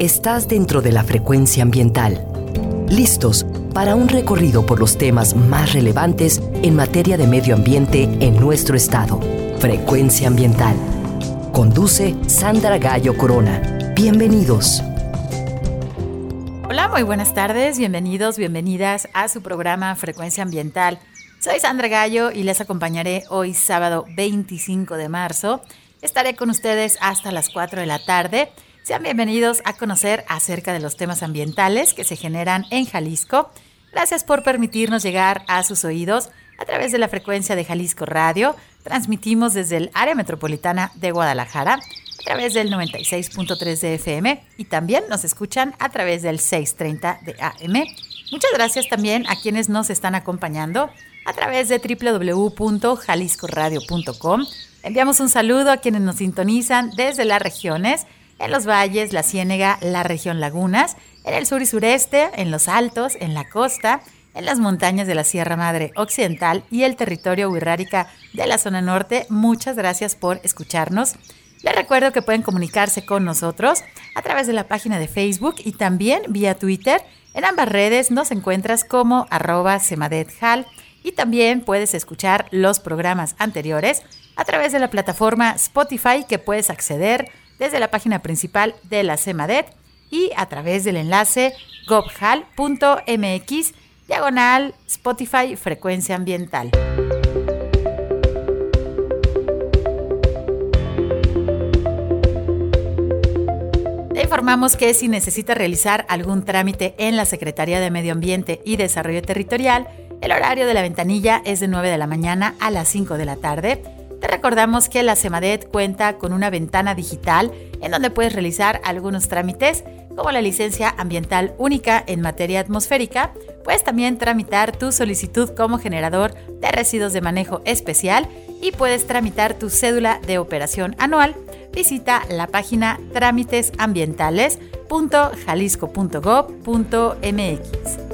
Estás dentro de la frecuencia ambiental. Listos para un recorrido por los temas más relevantes en materia de medio ambiente en nuestro estado. Frecuencia ambiental. Conduce Sandra Gallo Corona. Bienvenidos. Hola, muy buenas tardes, bienvenidos, bienvenidas a su programa Frecuencia Ambiental. Soy Sandra Gallo y les acompañaré hoy sábado 25 de marzo. Estaré con ustedes hasta las 4 de la tarde. Sean bienvenidos a conocer acerca de los temas ambientales que se generan en Jalisco. Gracias por permitirnos llegar a sus oídos a través de la frecuencia de Jalisco Radio. Transmitimos desde el área metropolitana de Guadalajara a través del 96.3 de FM y también nos escuchan a través del 630 de AM. Muchas gracias también a quienes nos están acompañando a través de www.jaliscoradio.com. Enviamos un saludo a quienes nos sintonizan desde las regiones en los valles, la Ciénega, la región Lagunas, en el sur y sureste, en los altos, en la costa, en las montañas de la Sierra Madre Occidental y el territorio Huirrárica de la zona norte. Muchas gracias por escucharnos. Les recuerdo que pueden comunicarse con nosotros a través de la página de Facebook y también vía Twitter. En ambas redes nos encuentras como arroba semadethal y también puedes escuchar los programas anteriores a través de la plataforma Spotify que puedes acceder desde la página principal de la CEMADET y a través del enlace gobhal.mx diagonal Spotify Frecuencia Ambiental. Te informamos que si necesitas realizar algún trámite en la Secretaría de Medio Ambiente y Desarrollo Territorial, el horario de la ventanilla es de 9 de la mañana a las 5 de la tarde te recordamos que la SEMADET cuenta con una ventana digital en donde puedes realizar algunos trámites como la licencia ambiental única en materia atmosférica. Puedes también tramitar tu solicitud como generador de residuos de manejo especial y puedes tramitar tu cédula de operación anual. Visita la página trámitesambientales.jalisco.gov.mx.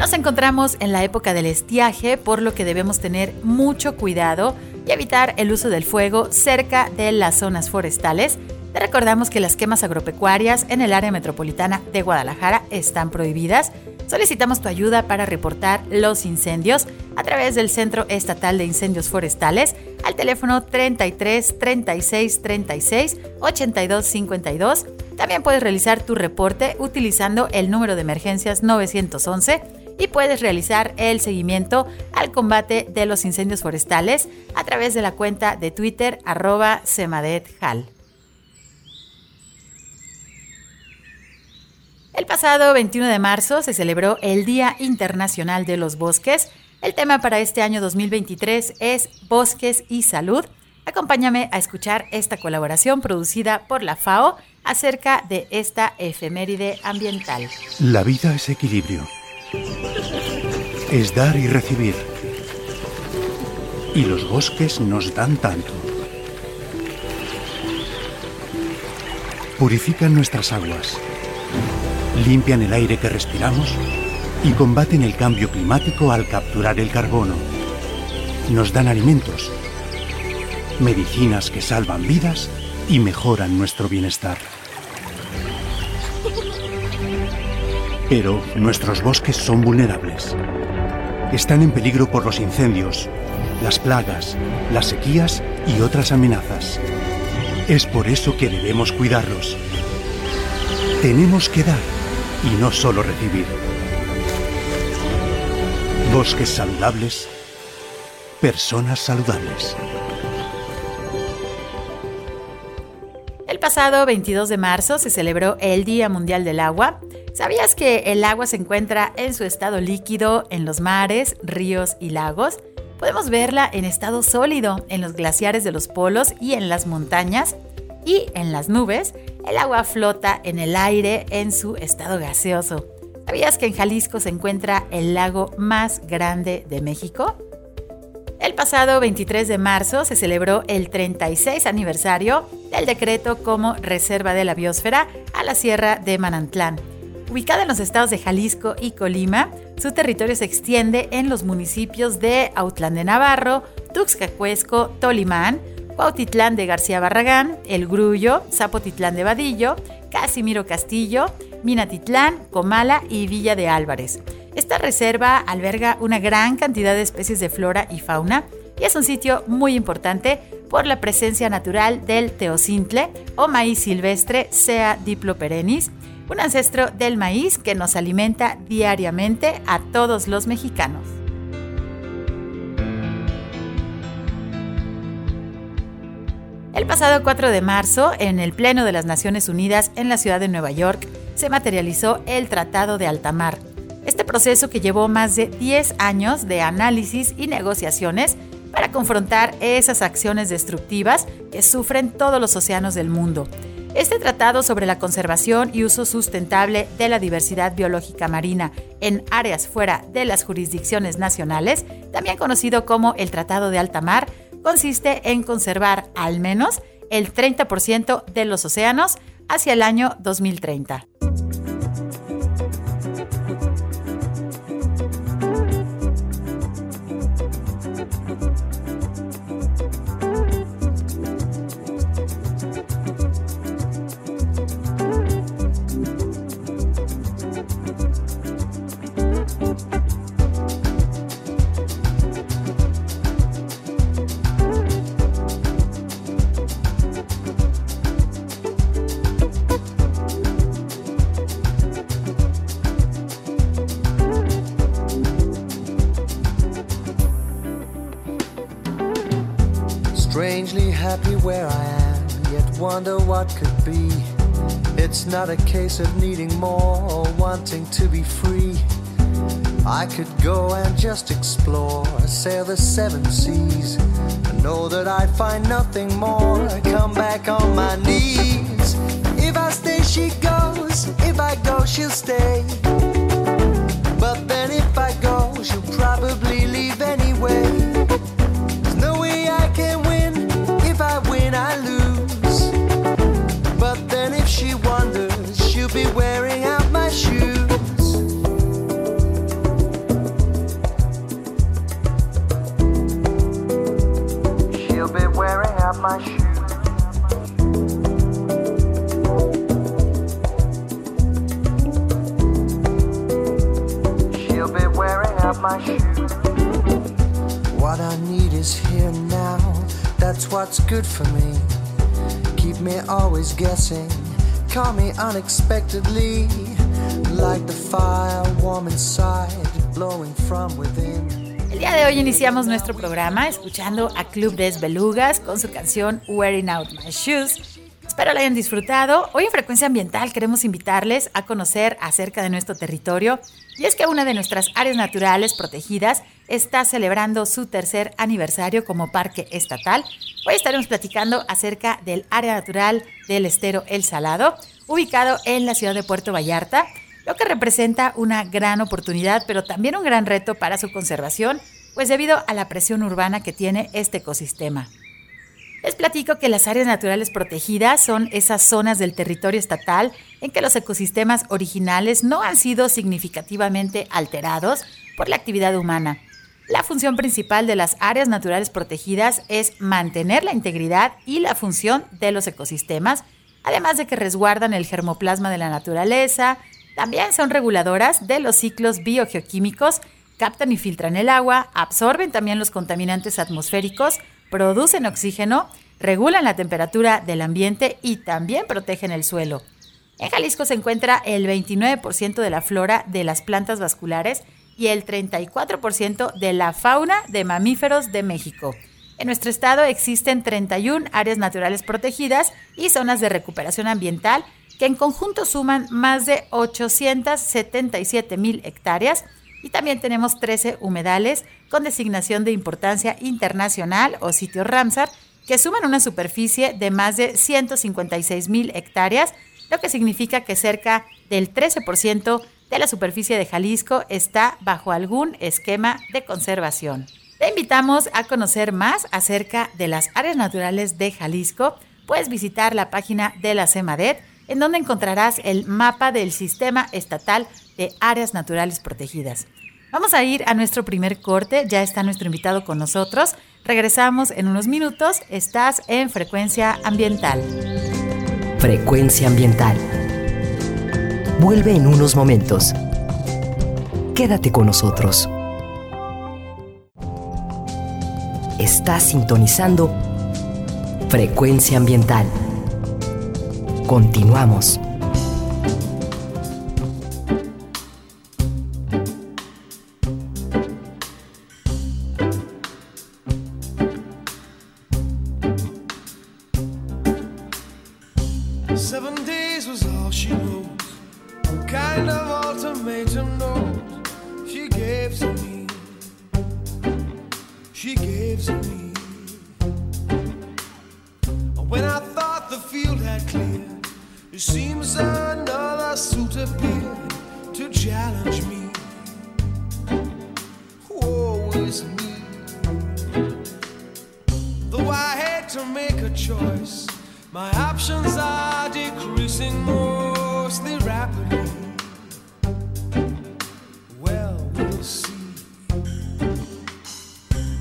Nos encontramos en la época del estiaje, por lo que debemos tener mucho cuidado y evitar el uso del fuego cerca de las zonas forestales. Te recordamos que las quemas agropecuarias en el área metropolitana de Guadalajara están prohibidas. Solicitamos tu ayuda para reportar los incendios a través del Centro Estatal de Incendios Forestales al teléfono 33 36 36 82 52. También puedes realizar tu reporte utilizando el número de emergencias 911 y puedes realizar el seguimiento al combate de los incendios forestales a través de la cuenta de Twitter arroba semadethal. El pasado 21 de marzo se celebró el Día Internacional de los Bosques. El tema para este año 2023 es Bosques y Salud. Acompáñame a escuchar esta colaboración producida por la FAO acerca de esta efeméride ambiental. La vida es equilibrio es dar y recibir. Y los bosques nos dan tanto. Purifican nuestras aguas, limpian el aire que respiramos y combaten el cambio climático al capturar el carbono. Nos dan alimentos, medicinas que salvan vidas y mejoran nuestro bienestar. Pero nuestros bosques son vulnerables. Están en peligro por los incendios, las plagas, las sequías y otras amenazas. Es por eso que debemos cuidarlos. Tenemos que dar y no solo recibir. Bosques saludables, personas saludables. El pasado 22 de marzo se celebró el Día Mundial del Agua ¿Sabías que el agua se encuentra en su estado líquido en los mares, ríos y lagos? podemos verla en estado sólido en los glaciares de los polos y en las montañas. Y en las nubes, el agua flota en el aire en su estado gaseoso. ¿Sabías que en Jalisco se encuentra el lago más grande de México? El pasado 23 de marzo se celebró el 36 aniversario del decreto como Reserva de la Biosfera a la Sierra de Manantlán. Ubicada en los estados de Jalisco y Colima, su territorio se extiende en los municipios de Autlán de Navarro, Tuxcacuesco, Tolimán, Cuautitlán de García Barragán, El Grullo, Zapotitlán de Vadillo, Casimiro Castillo, Minatitlán, Comala y Villa de Álvarez. Esta reserva alberga una gran cantidad de especies de flora y fauna y es un sitio muy importante por la presencia natural del teocintle o maíz silvestre Sea diploperennis, un ancestro del maíz que nos alimenta diariamente a todos los mexicanos. El pasado 4 de marzo, en el Pleno de las Naciones Unidas en la ciudad de Nueva York, se materializó el Tratado de Altamar, este proceso que llevó más de 10 años de análisis y negociaciones para confrontar esas acciones destructivas que sufren todos los océanos del mundo. Este tratado sobre la conservación y uso sustentable de la diversidad biológica marina en áreas fuera de las jurisdicciones nacionales, también conocido como el Tratado de Alta Mar, consiste en conservar al menos el 30% de los océanos hacia el año 2030. Case of needing more or wanting to be free. I could go and just explore, sail the seven seas, and know that I'd find nothing more. Come back on my knees. If I stay, she goes. If I go, she'll stay. What I need is here now. That's what's good for me. Keep me always guessing call me unexpectedly, like the fire warm inside, blowing from within. El día de hoy iniciamos nuestro programa escuchando a Club Des Belugas con su canción Wearing Out My Shoes. Espero la hayan disfrutado. Hoy en Frecuencia Ambiental queremos invitarles a conocer acerca de nuestro territorio y es que una de nuestras áreas naturales protegidas está celebrando su tercer aniversario como parque estatal. Hoy estaremos platicando acerca del área natural del estero El Salado, ubicado en la ciudad de Puerto Vallarta, lo que representa una gran oportunidad, pero también un gran reto para su conservación, pues debido a la presión urbana que tiene este ecosistema. Les platico que las áreas naturales protegidas son esas zonas del territorio estatal en que los ecosistemas originales no han sido significativamente alterados por la actividad humana. La función principal de las áreas naturales protegidas es mantener la integridad y la función de los ecosistemas, además de que resguardan el germoplasma de la naturaleza, también son reguladoras de los ciclos biogeoquímicos, captan y filtran el agua, absorben también los contaminantes atmosféricos, producen oxígeno, regulan la temperatura del ambiente y también protegen el suelo. En Jalisco se encuentra el 29% de la flora de las plantas vasculares y el 34% de la fauna de mamíferos de México. En nuestro estado existen 31 áreas naturales protegidas y zonas de recuperación ambiental que en conjunto suman más de 877 mil hectáreas y también tenemos 13 humedales con designación de importancia internacional o sitio Ramsar que suman una superficie de más de 156 mil hectáreas, lo que significa que cerca del 13% de la superficie de Jalisco está bajo algún esquema de conservación. Te invitamos a conocer más acerca de las áreas naturales de Jalisco. Puedes visitar la página de la CEMADET, en donde encontrarás el mapa del Sistema Estatal de Áreas Naturales Protegidas. Vamos a ir a nuestro primer corte, ya está nuestro invitado con nosotros. Regresamos en unos minutos, estás en Frecuencia Ambiental. Frecuencia Ambiental. Vuelve en unos momentos. Quédate con nosotros. Estás sintonizando Frecuencia Ambiental. Continuamos. to challenge me. always it's me. Though I had to make a choice, my options are decreasing mostly rapidly. Well, we'll see.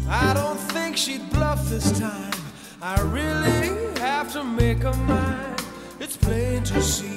I don't think she'd bluff this time. I really have to make a mind. It's plain to see.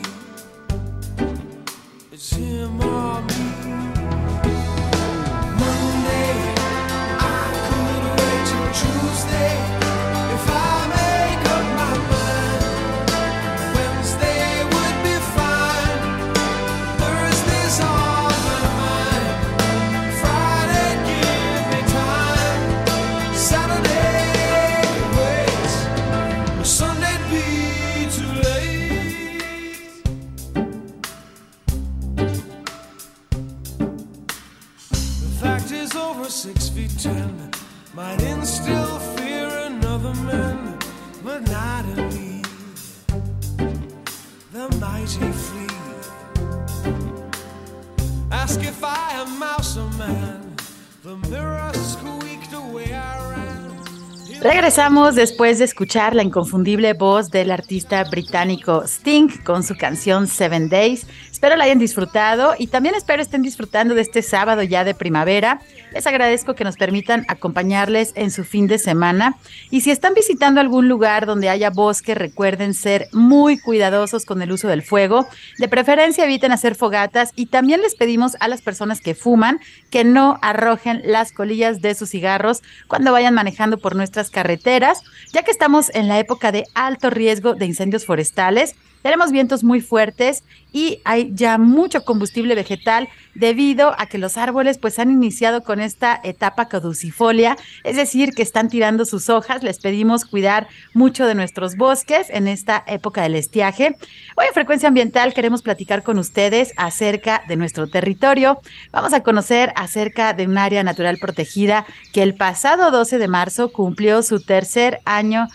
Regresamos después de escuchar la inconfundible voz del artista británico Sting con su canción Seven Days. Espero la hayan disfrutado y también espero estén disfrutando de este sábado ya de primavera. Les agradezco que nos permitan acompañarles en su fin de semana. Y si están visitando algún lugar donde haya bosque, recuerden ser muy cuidadosos con el uso del fuego. De preferencia eviten hacer fogatas y también les pedimos a las personas que fuman que no arrojen las colillas de sus cigarros cuando vayan manejando por nuestras carreteras, ya que estamos en la época de alto riesgo de incendios forestales. Tenemos vientos muy fuertes y hay ya mucho combustible vegetal debido a que los árboles pues han iniciado con esta etapa caducifolia, es decir, que están tirando sus hojas. Les pedimos cuidar mucho de nuestros bosques en esta época del estiaje. Hoy en Frecuencia Ambiental queremos platicar con ustedes acerca de nuestro territorio. Vamos a conocer acerca de un área natural protegida que el pasado 12 de marzo cumplió su tercer año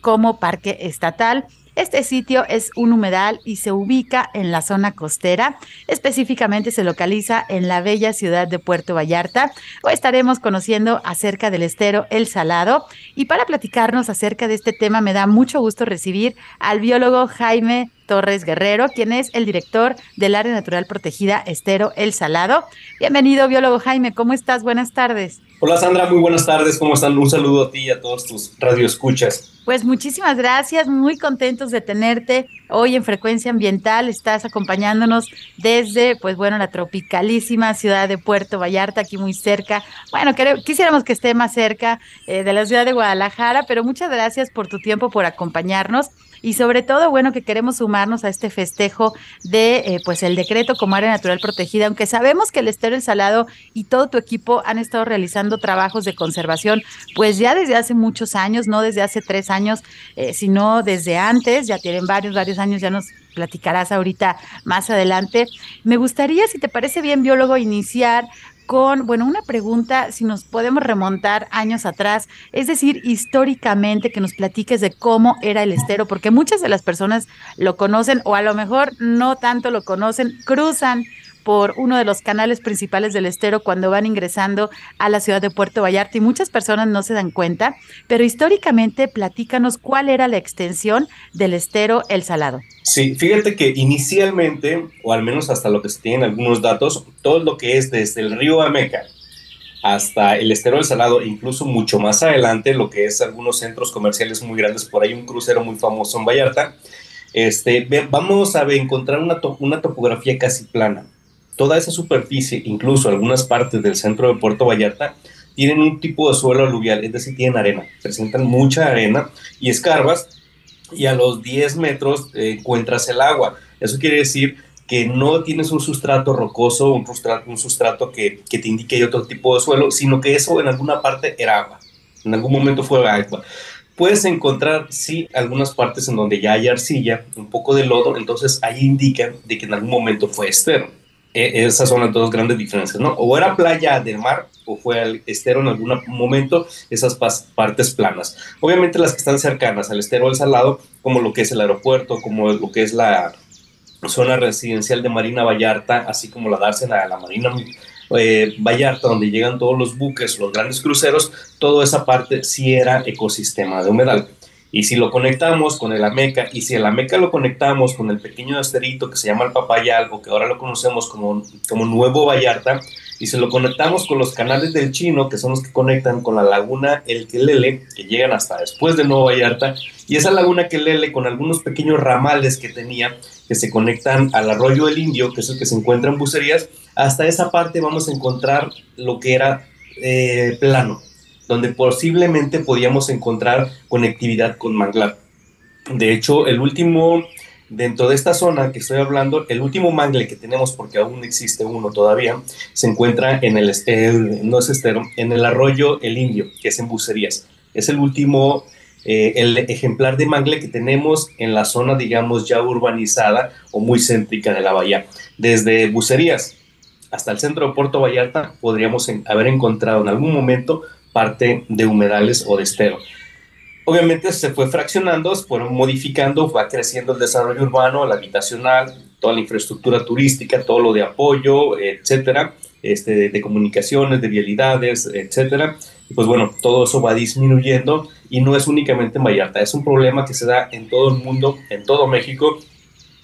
como parque estatal. Este sitio es un humedal y se ubica en la zona costera. Específicamente se localiza en la bella ciudad de Puerto Vallarta. Hoy estaremos conociendo acerca del estero El Salado. Y para platicarnos acerca de este tema me da mucho gusto recibir al biólogo Jaime Torres Guerrero, quien es el director del Área Natural Protegida Estero El Salado. Bienvenido, biólogo Jaime, ¿cómo estás? Buenas tardes. Hola Sandra, muy buenas tardes, ¿cómo están? Un saludo a ti y a todos tus radioescuchas. Pues muchísimas gracias, muy contentos de tenerte hoy en Frecuencia Ambiental. Estás acompañándonos desde, pues bueno, la tropicalísima ciudad de Puerto Vallarta, aquí muy cerca. Bueno, quisiéramos que esté más cerca eh, de la ciudad de Guadalajara, pero muchas gracias por tu tiempo, por acompañarnos y sobre todo, bueno, que queremos sumarnos a este festejo de, eh, pues, el decreto como área natural protegida, aunque sabemos que el Estero El Salado y todo tu equipo han estado realizando trabajos de conservación, pues ya desde hace muchos años, no desde hace tres años, eh, sino desde antes, ya tienen varios, varios años, ya nos platicarás ahorita más adelante. Me gustaría, si te parece bien, biólogo, iniciar con, bueno, una pregunta, si nos podemos remontar años atrás, es decir, históricamente que nos platiques de cómo era el estero, porque muchas de las personas lo conocen o a lo mejor no tanto lo conocen, cruzan por uno de los canales principales del estero cuando van ingresando a la ciudad de Puerto Vallarta y muchas personas no se dan cuenta, pero históricamente platícanos cuál era la extensión del estero El Salado. Sí, fíjate que inicialmente, o al menos hasta lo que se tienen algunos datos, todo lo que es desde el río Ameca hasta el estero del Salado, incluso mucho más adelante, lo que es algunos centros comerciales muy grandes, por ahí un crucero muy famoso en Vallarta, este, vamos a encontrar una, una topografía casi plana toda esa superficie, incluso algunas partes del centro de Puerto Vallarta, tienen un tipo de suelo aluvial, es decir, tienen arena, presentan mucha arena y escarbas, y a los 10 metros eh, encuentras el agua. Eso quiere decir que no tienes un sustrato rocoso, un sustrato, un sustrato que, que te indique otro tipo de suelo, sino que eso en alguna parte era agua, en algún momento fue agua. Puedes encontrar, sí, algunas partes en donde ya hay arcilla, un poco de lodo, entonces ahí indican de que en algún momento fue estero. E, esas son las dos grandes diferencias, ¿no? O era playa del mar o fue al estero en algún momento, esas partes planas. Obviamente las que están cercanas al estero del Salado, como lo que es el aeropuerto, como lo que es la zona residencial de Marina Vallarta, así como la dársena a la Marina eh, Vallarta, donde llegan todos los buques, los grandes cruceros, toda esa parte sí era ecosistema de humedal. Y si lo conectamos con el Ameca, y si el Ameca lo conectamos con el pequeño asterito que se llama el Papayal, o que ahora lo conocemos como, como Nuevo Vallarta, y si lo conectamos con los canales del Chino, que son los que conectan con la laguna El Quelele, que llegan hasta después de Nuevo Vallarta, y esa laguna Quelele con algunos pequeños ramales que tenía, que se conectan al arroyo El Indio, que es el que se encuentra en Bucerías, hasta esa parte vamos a encontrar lo que era eh, plano, donde posiblemente podíamos encontrar conectividad con manglar. De hecho, el último, dentro de esta zona que estoy hablando, el último mangle que tenemos, porque aún existe uno todavía, se encuentra en el, no es estero, en el arroyo El Indio, que es en Bucerías. Es el último, eh, el ejemplar de mangle que tenemos en la zona, digamos, ya urbanizada o muy céntrica de la bahía. Desde Bucerías hasta el centro de Puerto Vallarta podríamos haber encontrado en algún momento parte de humedales o de estero. Obviamente se fue fraccionando, se fueron modificando, va creciendo el desarrollo urbano, el habitacional, toda la infraestructura turística, todo lo de apoyo, etcétera, este, de, comunicaciones, de vialidades, etcétera. Y pues bueno, todo eso va disminuyendo y no es únicamente en Vallarta, es un problema que se da en todo el mundo, en todo México,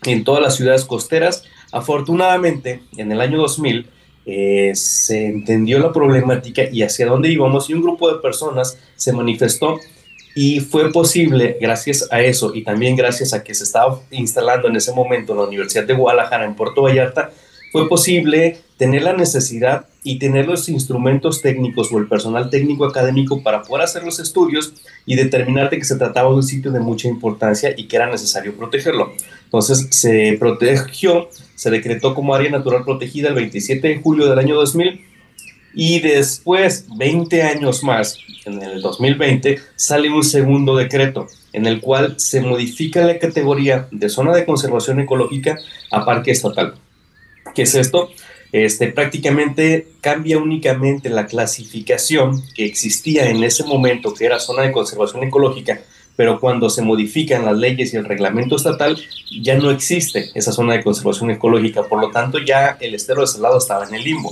en todas las ciudades costeras. Afortunadamente, en el año 2000, eh, se entendió la problemática y hacia dónde íbamos y un grupo de personas se manifestó y fue posible gracias a eso y también gracias a que se estaba instalando en ese momento en la Universidad de Guadalajara en Puerto Vallarta fue posible tener la necesidad y tener los instrumentos técnicos o el personal técnico académico para poder hacer los estudios y determinar de que se trataba de un sitio de mucha importancia y que era necesario protegerlo. Entonces se protegió, se decretó como área natural protegida el 27 de julio del año 2000 y después, 20 años más, en el 2020, sale un segundo decreto en el cual se modifica la categoría de zona de conservación ecológica a parque estatal. ¿Qué es esto? Este, prácticamente cambia únicamente la clasificación que existía en ese momento, que era zona de conservación ecológica, pero cuando se modifican las leyes y el reglamento estatal, ya no existe esa zona de conservación ecológica, por lo tanto ya el estero de Salado estaba en el limbo.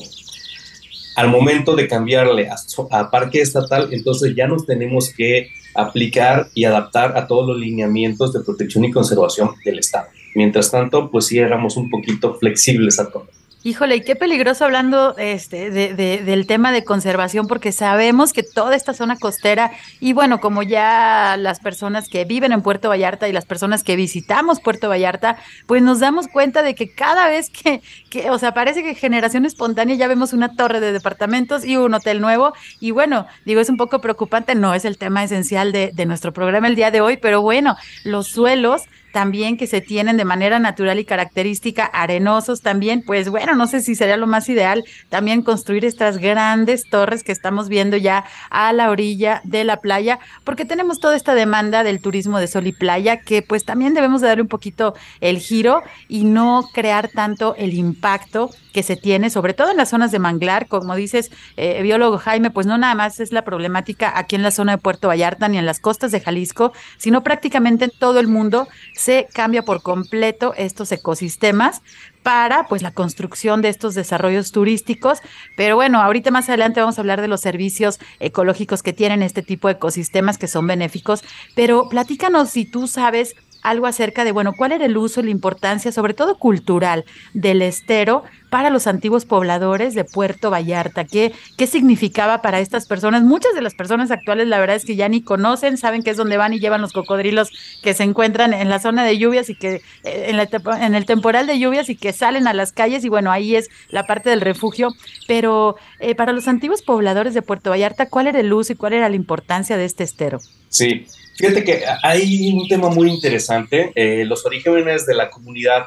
Al momento de cambiarle a, a parque estatal, entonces ya nos tenemos que aplicar y adaptar a todos los lineamientos de protección y conservación del Estado. Mientras tanto, pues sí éramos un poquito flexibles a todo. Híjole, y qué peligroso hablando este, de, del tema de conservación, porque sabemos que toda esta zona costera, y bueno, como ya las personas que viven en Puerto Vallarta y las personas que visitamos Puerto Vallarta, pues nos damos cuenta de que cada vez que, que o sea, parece que generación espontánea ya vemos una torre de departamentos y un hotel nuevo, y bueno, digo, es un poco preocupante, no es el tema esencial de, de nuestro programa el día de hoy, pero bueno, los suelos también que se tienen de manera natural y característica, arenosos también, pues bueno, no sé si sería lo más ideal también construir estas grandes torres que estamos viendo ya a la orilla de la playa, porque tenemos toda esta demanda del turismo de sol y playa que pues también debemos de darle un poquito el giro y no crear tanto el impacto que se tiene, sobre todo en las zonas de manglar, como dices, eh, biólogo Jaime, pues no nada más es la problemática aquí en la zona de Puerto Vallarta ni en las costas de Jalisco, sino prácticamente en todo el mundo se cambia por completo estos ecosistemas para pues la construcción de estos desarrollos turísticos. Pero bueno, ahorita más adelante vamos a hablar de los servicios ecológicos que tienen este tipo de ecosistemas que son benéficos. Pero platícanos si tú sabes algo acerca de, bueno, cuál era el uso y la importancia, sobre todo cultural, del estero para los antiguos pobladores de Puerto Vallarta. ¿Qué, qué significaba para estas personas? Muchas de las personas actuales, la verdad es que ya ni conocen, saben que es donde van y llevan los cocodrilos que se encuentran en la zona de lluvias y que eh, en, el temporal de lluvias y que salen a las calles y bueno, ahí es la parte del refugio. Pero eh, para los antiguos pobladores de Puerto Vallarta, ¿cuál era el uso y cuál era la importancia de este estero? Sí, fíjate que hay un tema muy interesante. Eh, los orígenes de la comunidad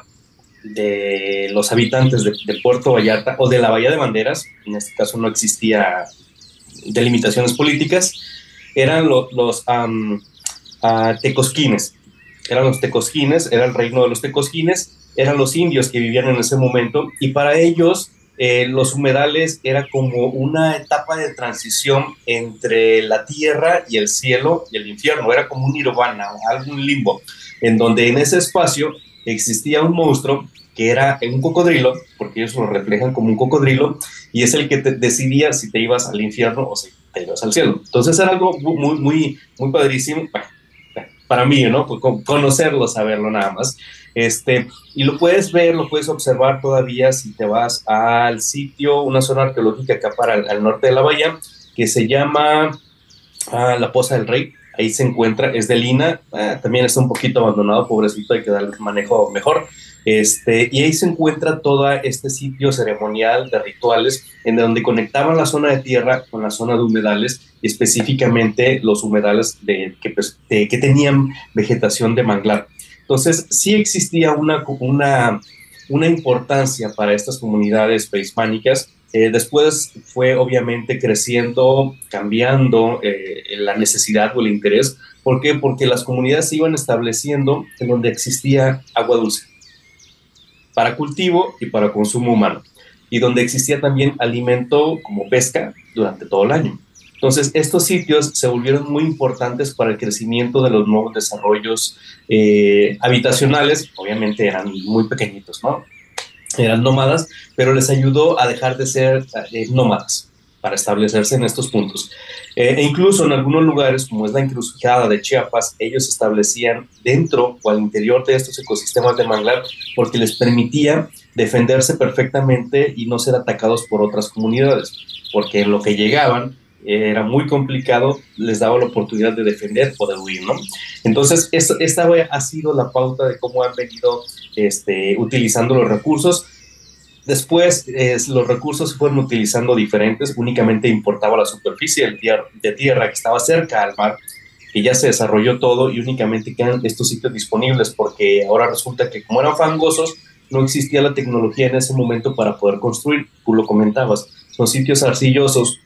de los habitantes de, Puerto Vallarta o de la Bahía de Banderas, en este caso no existía delimitaciones políticas, eran los tecosquines. Eran los tecosquines, era el reino de los tecosquines, eran los indios que vivían en ese momento y para ellos eh, los humedales era como una etapa de transición entre la tierra y el cielo y el infierno, era como un nirvana, algún limbo, en donde en ese espacio existía un monstruo que era un cocodrilo, porque ellos lo reflejan como un cocodrilo, y es el que te decidía si te ibas al infierno o si te ibas al cielo. Entonces era algo muy, muy, muy padrísimo para mí, ¿no? Pues conocerlo, saberlo nada más. Este, y lo puedes ver, lo puedes observar todavía si te vas al sitio, una zona arqueológica acá para el, al norte de la bahía, que se llama ah, La Poza del Rey. Ahí se encuentra, es de Lina, ah, también está un poquito abandonado, pobrecito, hay que darle manejo mejor. Este, y ahí se encuentra todo este sitio ceremonial de rituales en donde conectaban la zona de tierra con la zona de humedales, específicamente los humedales de, que, pues, que tenían vegetación de manglar. Entonces, sí existía una, una, una importancia para estas comunidades prehispánicas. Eh, después fue obviamente creciendo, cambiando eh, la necesidad o el interés. ¿Por qué? Porque las comunidades se iban estableciendo en donde existía agua dulce para cultivo y para consumo humano, y donde existía también alimento como pesca durante todo el año. Entonces, estos sitios se volvieron muy importantes para el crecimiento de los nuevos desarrollos eh, habitacionales. Obviamente eran muy pequeñitos, ¿no? Eran nómadas, pero les ayudó a dejar de ser eh, nómadas para establecerse en estos puntos. Eh, e incluso en algunos lugares, como es la encrucijada de Chiapas, ellos se establecían dentro o al interior de estos ecosistemas de manglar porque les permitía defenderse perfectamente y no ser atacados por otras comunidades, porque en lo que llegaban era muy complicado, les daba la oportunidad de defender o de huir, ¿no? Entonces, esta ha sido la pauta de cómo han venido este, utilizando los recursos. Después, los recursos se fueron utilizando diferentes, únicamente importaba la superficie de tierra que estaba cerca al mar, que ya se desarrolló todo y únicamente quedan estos sitios disponibles porque ahora resulta que como eran fangosos, no existía la tecnología en ese momento para poder construir, tú lo comentabas, son sitios arcillosos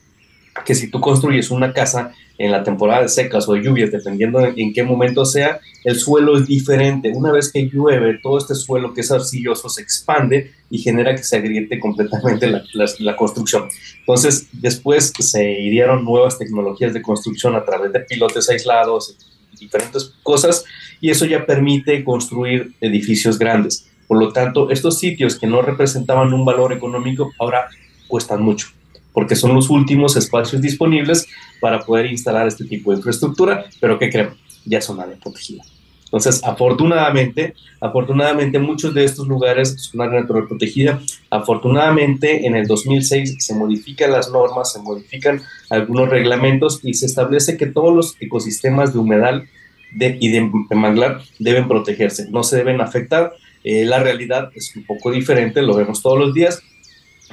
que si tú construyes una casa en la temporada de secas o de lluvias, dependiendo en qué momento sea, el suelo es diferente. Una vez que llueve, todo este suelo que es arcilloso se expande y genera que se agriete completamente la, la, construcción. Entonces, después se hirieron nuevas tecnologías de construcción a través de pilotes aislados, diferentes cosas, y eso ya permite construir edificios grandes. Por lo tanto, estos sitios que no representaban un valor económico ahora cuestan mucho porque son los últimos espacios disponibles para poder instalar este tipo de infraestructura, pero que creen, ya son área protegida. Entonces, afortunadamente, afortunadamente muchos de estos lugares son área natural protegida. Afortunadamente, en el 2006 se modifican las normas, se modifican algunos reglamentos y se establece que todos los ecosistemas de humedal de, y de, manglar deben protegerse, no se deben afectar. Eh, la realidad es un poco diferente, lo vemos todos los días,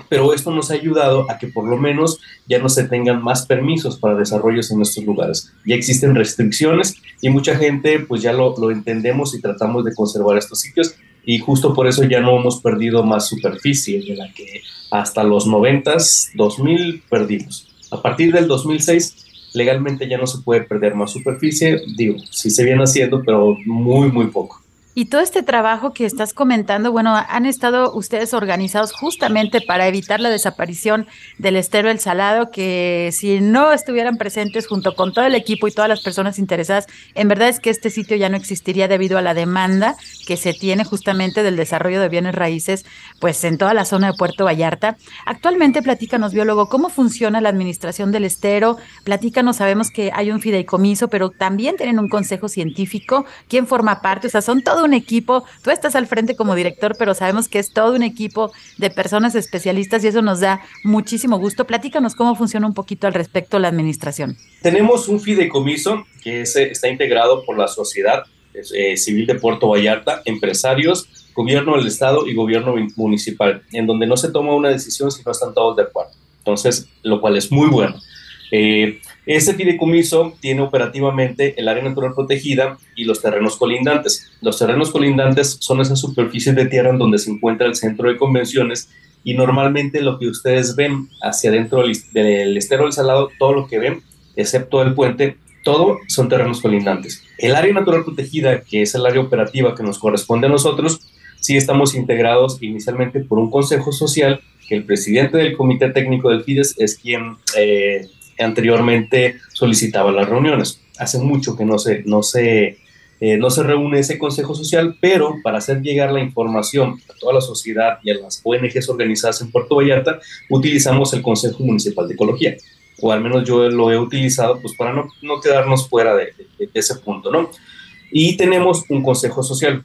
pero esto nos ha ayudado a que por lo menos ya no se tengan más permisos para desarrollos en estos lugares. Ya existen restricciones y mucha gente pues ya lo, lo entendemos y tratamos de conservar estos sitios y justo por eso ya no hemos perdido más superficie de la que hasta los 90, 2000 perdimos. A partir del 2006 legalmente ya no se puede perder más superficie, digo, sí se viene haciendo, pero muy, muy poco. Y todo este trabajo que estás comentando, bueno, han estado ustedes organizados justamente para evitar la desaparición del estero El Salado, que si no estuvieran presentes junto con todo el equipo y todas las personas interesadas, en verdad es que este sitio ya no existiría debido a la demanda que se tiene justamente del desarrollo de bienes raíces, pues en toda la zona de Puerto Vallarta. Actualmente, platícanos, biólogo, ¿cómo funciona la administración del estero? Platícanos, sabemos que hay un fideicomiso, pero también tienen un consejo científico. ¿Quién forma parte? O sea, son todos un equipo, tú estás al frente como director, pero sabemos que es todo un equipo de personas especialistas y eso nos da muchísimo gusto. Platícanos cómo funciona un poquito al respecto la administración. Tenemos un fideicomiso que está integrado por la sociedad eh, civil de Puerto Vallarta, empresarios, gobierno del estado y gobierno municipal, en donde no se toma una decisión si no están todos de acuerdo. Entonces, lo cual es muy bueno. Eh, este fideicomiso tiene operativamente el área natural protegida y los terrenos colindantes. Los terrenos colindantes son esas superficies de tierra en donde se encuentra el centro de convenciones y normalmente lo que ustedes ven hacia adentro del, estero del Salado, todo lo que ven, excepto el puente, todo son terrenos colindantes. El área natural protegida, que es el área operativa que nos corresponde a nosotros, sí estamos integrados inicialmente por un consejo social que el presidente del comité técnico del FIDES es quien eh, anteriormente solicitaba las reuniones. Hace mucho que no se, no se, eh, no se reúne ese Consejo Social, pero para hacer llegar la información a toda la sociedad y a las ONGs organizadas en Puerto Vallarta, utilizamos el Consejo Municipal de Ecología, o al menos yo lo he utilizado pues para no, no quedarnos fuera de, de ese punto, ¿no? Y tenemos un Consejo Social,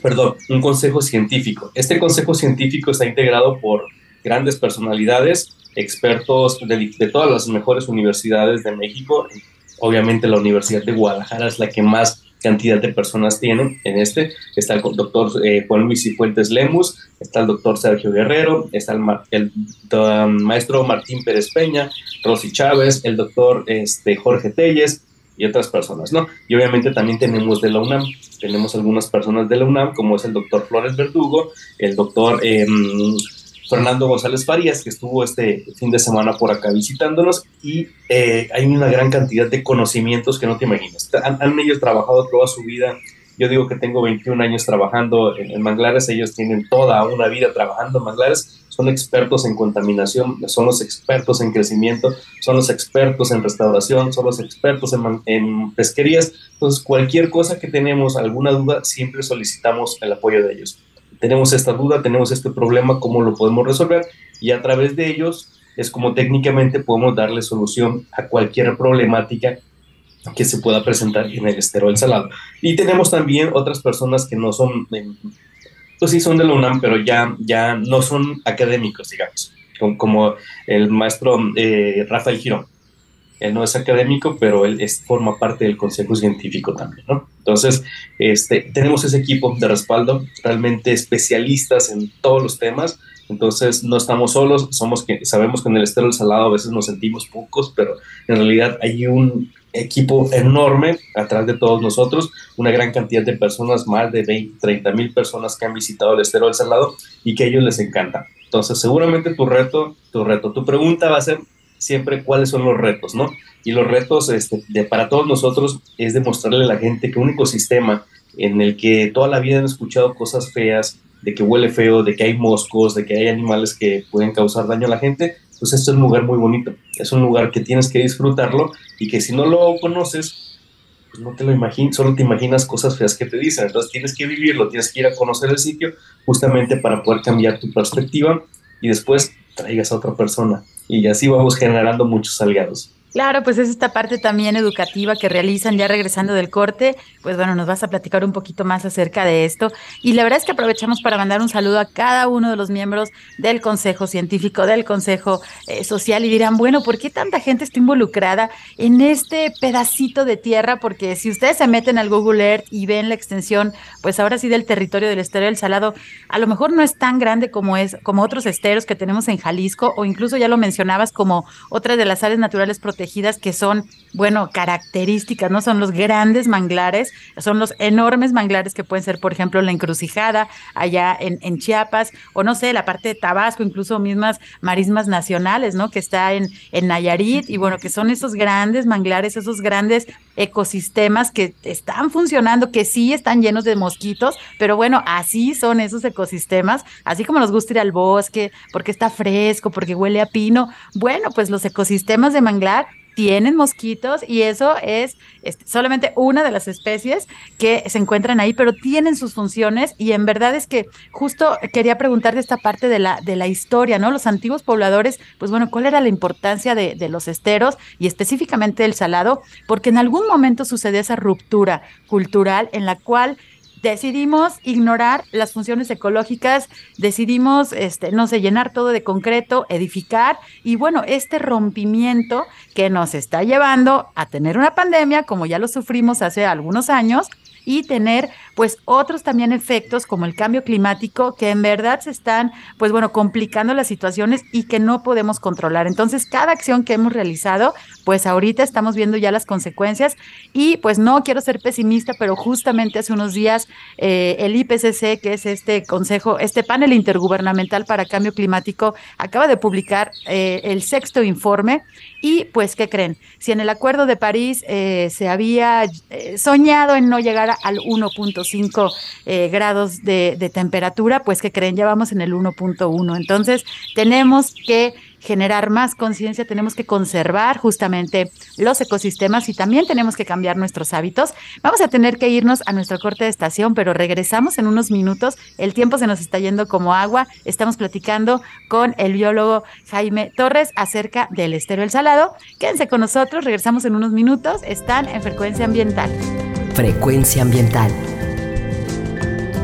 perdón, un Consejo Científico. Este Consejo Científico está integrado por grandes personalidades expertos de, todas las mejores universidades de México. Obviamente la Universidad de Guadalajara es la que más cantidad de personas tiene en este. Está el doctor eh, Juan Luis Cifuentes Lemus, está el doctor Sergio Guerrero, está el, maestro Martín Pérez Peña, Rosy Chávez, el doctor este, Jorge Telles y otras personas, ¿no? Y obviamente también tenemos de la UNAM, tenemos algunas personas de la UNAM, como es el doctor Flores Verdugo, el doctor... Em, Fernando González Farías, que estuvo este fin de semana por acá visitándonos y eh, hay una gran cantidad de conocimientos que no te imaginas. Han, ellos trabajado toda su vida. Yo digo que tengo 21 años trabajando en, manglares, ellos tienen toda una vida trabajando en manglares, son expertos en contaminación, son los expertos en crecimiento, son los expertos en restauración, son los expertos en, en pesquerías. Entonces, cualquier cosa que tenemos, alguna duda, siempre solicitamos el apoyo de ellos tenemos esta duda, tenemos este problema, ¿cómo lo podemos resolver? Y a través de ellos es como técnicamente podemos darle solución a cualquier problemática que se pueda presentar en el estero del salado. Y tenemos también otras personas que no son, pues sí son de la UNAM, pero ya, ya no son académicos, digamos, como, el maestro eh, Rafael Girón él no es académico, pero él es, forma parte del consejo científico también, ¿no? Entonces, este, tenemos ese equipo de respaldo, realmente especialistas en todos los temas, entonces no estamos solos, somos que, sabemos que en el estero del salado a veces nos sentimos pocos, pero en realidad hay un equipo enorme atrás de todos nosotros, una gran cantidad de personas, más de 20, 30 mil personas que han visitado el estero del salado y que a ellos les encanta. Entonces, seguramente tu reto, tu reto, tu pregunta va a ser, siempre cuáles son los retos, ¿no? Y los retos este, de, para todos nosotros es demostrarle a la gente que un ecosistema en el que toda la vida han escuchado cosas feas, de que huele feo, de que hay moscos, de que hay animales que pueden causar daño a la gente, pues esto es un lugar muy bonito. Es un lugar que tienes que disfrutarlo y que si no lo conoces, pues no te lo imaginas, solo te imaginas cosas feas que te dicen. Entonces tienes que vivirlo, tienes que ir a conocer el sitio justamente para poder cambiar tu perspectiva y después traigas a otra persona y así vamos generando muchos aliados. Claro, pues es esta parte también educativa que realizan ya regresando del corte. Pues bueno, nos vas a platicar un poquito más acerca de esto. Y la verdad es que aprovechamos para mandar un saludo a cada uno de los miembros del Consejo Científico, del Consejo eh, Social y dirán, bueno, ¿por qué tanta gente está involucrada en este pedacito de tierra? Porque si ustedes se meten al Google Earth y ven la extensión, pues ahora sí del territorio del estero del Salado, a lo mejor no es tan grande como es como otros esteros que tenemos en Jalisco o incluso ya lo mencionabas como otra de las áreas naturales protegidas protegidas que son, bueno, características, ¿no? Son los grandes manglares, son los enormes manglares que pueden ser, por ejemplo, la encrucijada allá en, en Chiapas, o no sé, la parte de Tabasco, incluso mismas marismas nacionales, ¿no? Que está en, en Nayarit, y bueno, que son esos grandes manglares, esos grandes ecosistemas que están funcionando, que sí están llenos de mosquitos, pero bueno, así son esos ecosistemas, así como nos gusta ir al bosque, porque está fresco, porque huele a pino, bueno, pues los ecosistemas de manglar tienen mosquitos y eso es este, solamente una de las especies que se encuentran ahí, pero tienen sus funciones y en verdad es que justo quería preguntarte esta parte de la, de la historia, ¿no? Los antiguos pobladores, pues bueno, ¿cuál era la importancia de, de los esteros y específicamente del salado? Porque en algún momento sucedió esa ruptura cultural en la cual decidimos ignorar las funciones ecológicas, decidimos, este, no sé, llenar todo de concreto, edificar, y bueno, este rompimiento que nos está llevando a tener una pandemia, como ya lo sufrimos hace algunos años, y tener pues otros también efectos como el cambio climático que en verdad se están pues bueno complicando las situaciones y que no podemos controlar. Entonces cada acción que hemos realizado pues ahorita estamos viendo ya las consecuencias y pues no quiero ser pesimista pero justamente hace unos días eh, el IPCC que es este consejo, este panel intergubernamental para cambio climático acaba de publicar eh, el sexto informe y pues ¿qué creen? Si en el Acuerdo de París eh, se había soñado en no llegar al 1.5 eh, grados de, de, temperatura, pues que creen, ya vamos en el 1.1. Entonces, tenemos que generar más conciencia, tenemos que conservar justamente los ecosistemas y también tenemos que cambiar nuestros hábitos. Vamos a tener que irnos a nuestro corte de estación, pero regresamos en unos minutos. El tiempo se nos está yendo como agua. Estamos platicando con el biólogo Jaime Torres acerca del estero el salado. Quédense con nosotros, regresamos en unos minutos. Están en frecuencia ambiental. Frecuencia ambiental.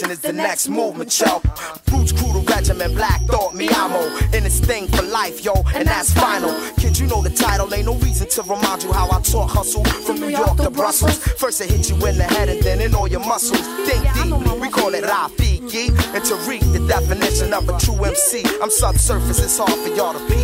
is the next movement, yo. Roots crew, the regiment, black thought, me amo. In this thing for life, yo, and that's final. Kid, you know the title, ain't no reason to remind you how I taught hustle from New York to Brussels. First it hit you in the head and then in all your muscles. Think deeply, we call it Rafiki. And to read the definition of a true MC, I'm subsurface, it's hard for y'all to beat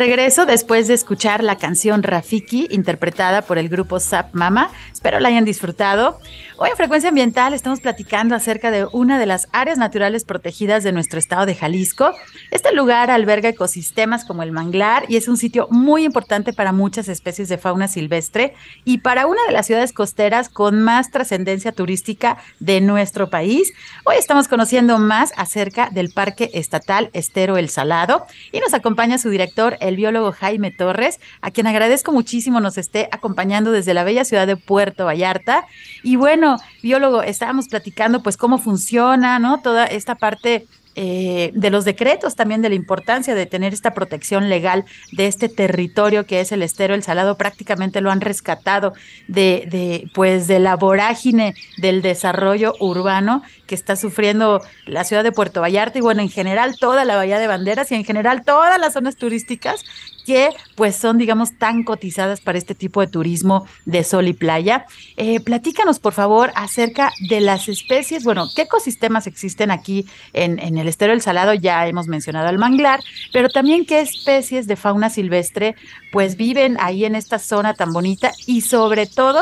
regreso después de escuchar la canción Rafiki, interpretada por el grupo Zap Mama. Espero la hayan disfrutado. Hoy en Frecuencia Ambiental estamos platicando acerca de una de las áreas naturales protegidas de nuestro estado de Jalisco. Este lugar alberga ecosistemas como el manglar y es un sitio muy importante para muchas especies de fauna silvestre y para una de las ciudades costeras con más trascendencia turística de nuestro país. Hoy estamos conociendo más acerca del Parque Estatal Estero El Salado y nos acompaña su director, el biólogo Jaime Torres, a quien agradezco muchísimo nos esté acompañando desde la bella ciudad de Puerto Vallarta. Y bueno, biólogo, estábamos platicando pues cómo funciona. Toda esta parte eh, de los decretos también de la importancia de tener esta protección legal de este territorio que es el estero El Salado, prácticamente lo han rescatado de, pues de la vorágine del desarrollo urbano que está sufriendo la ciudad de Puerto Vallarta y bueno, en general toda la Bahía de Banderas y en general todas las zonas turísticas que pues son, digamos, tan cotizadas para este tipo de turismo de sol y playa. Eh, platícanos, por favor, acerca de las especies, bueno, qué ecosistemas existen aquí en, en el estero del Salado, ya hemos mencionado el manglar, pero también qué especies de fauna silvestre pues viven ahí en esta zona tan bonita y sobre todo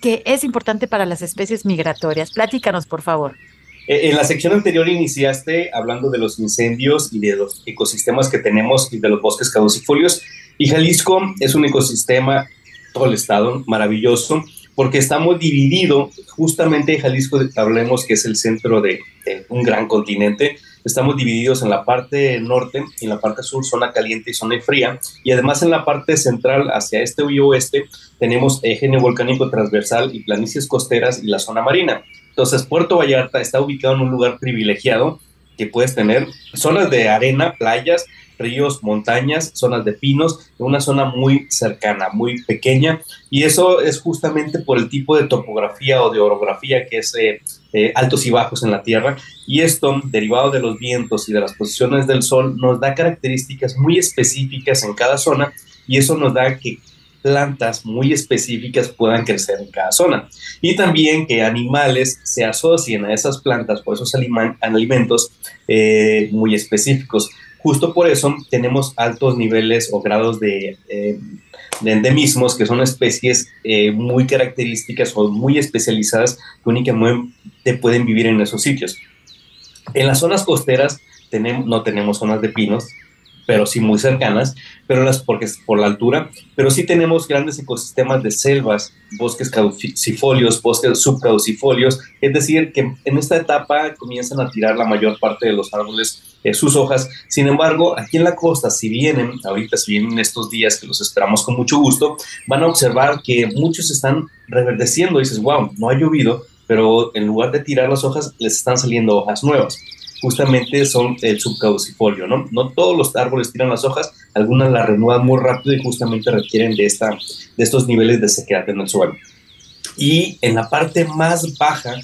que es importante para las especies migratorias. Platícanos, por favor. Eh, en la sección anterior iniciaste hablando de los incendios y de los ecosistemas que tenemos y de los bosques caducifolios. Y Jalisco es un ecosistema, todo el estado, maravilloso, porque estamos divididos, justamente Jalisco, hablemos que es el centro de, de, un gran continente, estamos divididos en la parte norte y en la parte sur, zona caliente y zona fría, y además en la parte central, hacia este y oeste, tenemos eje neovolcánico transversal y planicies costeras y la zona marina. Entonces, Puerto Vallarta está ubicado en un lugar privilegiado que puedes tener zonas de arena, playas, ríos, montañas, zonas de pinos, una zona muy cercana, muy pequeña, y eso es justamente por el tipo de topografía o de orografía que es eh, eh, altos y bajos en la Tierra, y esto, derivado de los vientos y de las posiciones del Sol, nos da características muy específicas en cada zona, y eso nos da que plantas muy específicas puedan crecer en cada zona. Y también que animales se asocien a esas plantas o esos alimentos eh, muy específicos. Justo por eso tenemos altos niveles o grados de, eh, de endemismos, que son especies eh, muy características o muy especializadas que únicamente pueden vivir en esos sitios. En las zonas costeras tenemos, no tenemos zonas de pinos, pero sí muy cercanas, pero las porque es por la altura, pero sí tenemos grandes ecosistemas de selvas, bosques caducifolios, bosques subcaducifolios, es decir, que en esta etapa comienzan a tirar la mayor parte de los árboles eh, sus hojas. Sin embargo, aquí en la costa, si vienen, ahorita si vienen estos días que los esperamos con mucho gusto, van a observar que muchos están reverdeciendo, y dices, wow, no ha llovido, pero en lugar de tirar las hojas, les están saliendo hojas nuevas justamente son el subcaducifolio, ¿no? No todos los árboles tiran las hojas, algunas las renuevan muy rápido y justamente requieren de, esta, de estos niveles de sequedad en el suelo. Y en la parte más baja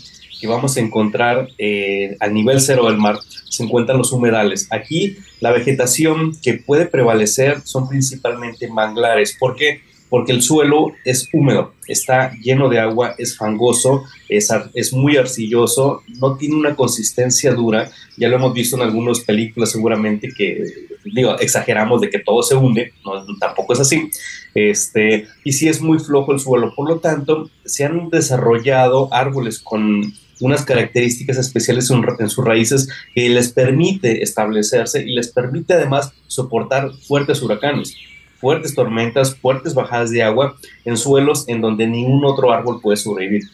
que vamos a encontrar eh, al nivel cero del mar se encuentran los humedales. Aquí la vegetación que puede prevalecer son principalmente manglares. ¿Por qué? porque el suelo es húmedo, está lleno de agua, es fangoso, es, es muy arcilloso, no tiene una consistencia dura, ya lo hemos visto en algunas películas seguramente que, digo, exageramos de que todo se hunde, no, tampoco es así, este, y sí es muy flojo el suelo, por lo tanto, se han desarrollado árboles con unas características especiales en sus raíces que les permite establecerse y les permite además soportar fuertes huracanes fuertes tormentas, fuertes bajadas de agua en suelos en donde ningún otro árbol puede sobrevivir.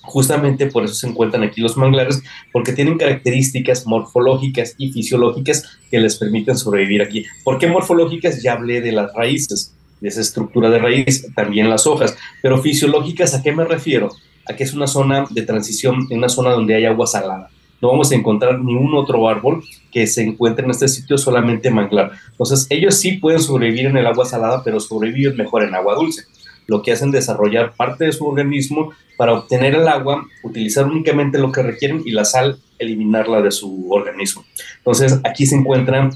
Justamente por eso se encuentran aquí los manglares, porque tienen características morfológicas y fisiológicas que les permiten sobrevivir aquí. ¿Por qué morfológicas? Ya hablé de las raíces, de esa estructura de raíz, también las hojas, pero fisiológicas, ¿a qué me refiero? A que es una zona de transición, una zona donde hay agua salada no vamos a encontrar ningún otro árbol que se encuentre en este sitio, solamente manglar. Entonces, ellos sí pueden sobrevivir en el agua salada, pero sobreviven mejor en agua dulce. Lo que hacen es desarrollar parte de su organismo para obtener el agua, utilizar únicamente lo que requieren y la sal eliminarla de su organismo. Entonces, aquí se encuentran